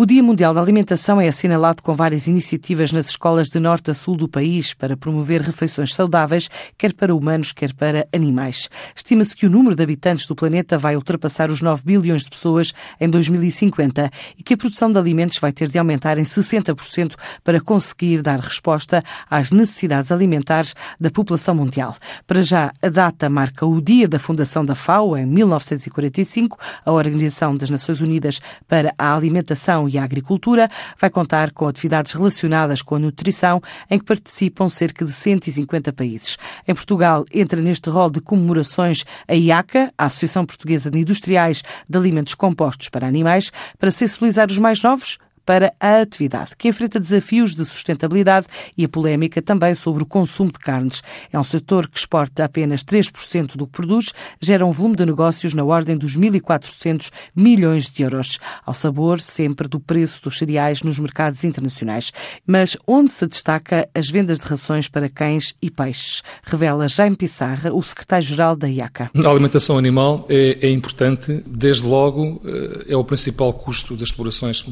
O Dia Mundial da Alimentação é assinalado com várias iniciativas nas escolas de norte a sul do país para promover refeições saudáveis, quer para humanos, quer para animais. Estima-se que o número de habitantes do planeta vai ultrapassar os 9 bilhões de pessoas em 2050 e que a produção de alimentos vai ter de aumentar em 60% para conseguir dar resposta às necessidades alimentares da população mundial. Para já, a data marca o dia da fundação da FAO, em 1945, a Organização das Nações Unidas para a Alimentação e a Agricultura vai contar com atividades relacionadas com a nutrição, em que participam cerca de 150 países. Em Portugal, entra neste rol de comemorações a IACA, a Associação Portuguesa de Industriais de Alimentos Compostos para Animais, para sensibilizar os mais novos para a atividade, que enfrenta desafios de sustentabilidade e a polémica também sobre o consumo de carnes. É um setor que exporta apenas 3% do que produz, gera um volume de negócios na ordem dos 1.400 milhões de euros, ao sabor sempre do preço dos cereais nos mercados internacionais. Mas onde se destaca as vendas de rações para cães e peixes? Revela Jaime Pissarra, o secretário-geral da IACA. A alimentação animal é, é importante, desde logo eh, é o principal custo das explorações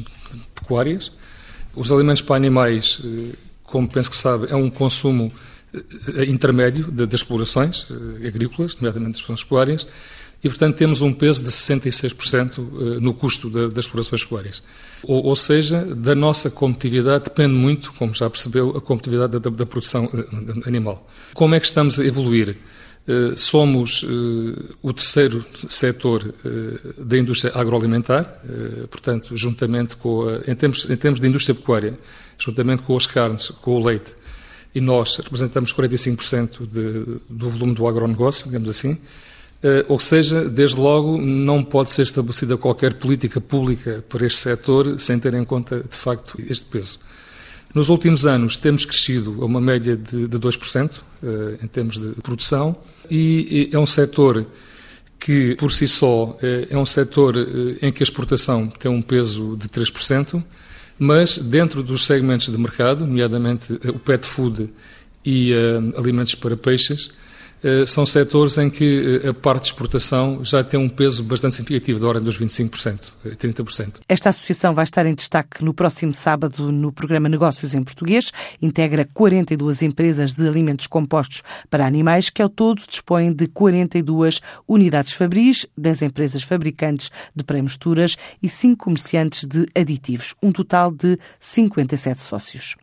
pecuárias. Os alimentos para animais, eh, como penso que sabe, é um consumo eh, intermédio das explorações eh, agrícolas, nomeadamente das explorações pecuárias, e, portanto, temos um peso de 66% no custo das explorações pecuárias. Ou, ou, seja, da nossa competitividade depende muito, como já percebeu, a competitividade da, da produção animal. Como é que estamos a evoluir? Eh, somos eh, o terceiro setor eh, da indústria agroalimentar, portanto, juntamente com, a, em, termos, em termos de indústria pecuária, juntamente com as carnes, com o leite, e nós representamos 45% de, do volume do agronegócio, digamos assim, ou seja, desde logo, não pode ser estabelecida qualquer política pública para este setor sem ter em conta, de facto, este peso. Nos últimos anos temos crescido a uma média de, de 2% eh, em termos de produção e é um setor que, por si só, eh, é um setor eh, em que a exportação tem um peso de 3%, mas dentro dos segmentos de mercado, nomeadamente o pet food e alimentos para peixes, são setores em que eh, a parte de exportação já tem um peso bastante significativo, da ordem dos 25%, 30%. Eh, Esta associação vai estar em destaque no próximo sábado no programa Negócios em Português. Integra 42 empresas de alimentos compostos para animais, que ao todo dispõem de 42 unidades fabris, 10 empresas fabricantes de pré-misturas e 5 comerciantes de aditivos. Um total de 57 sócios.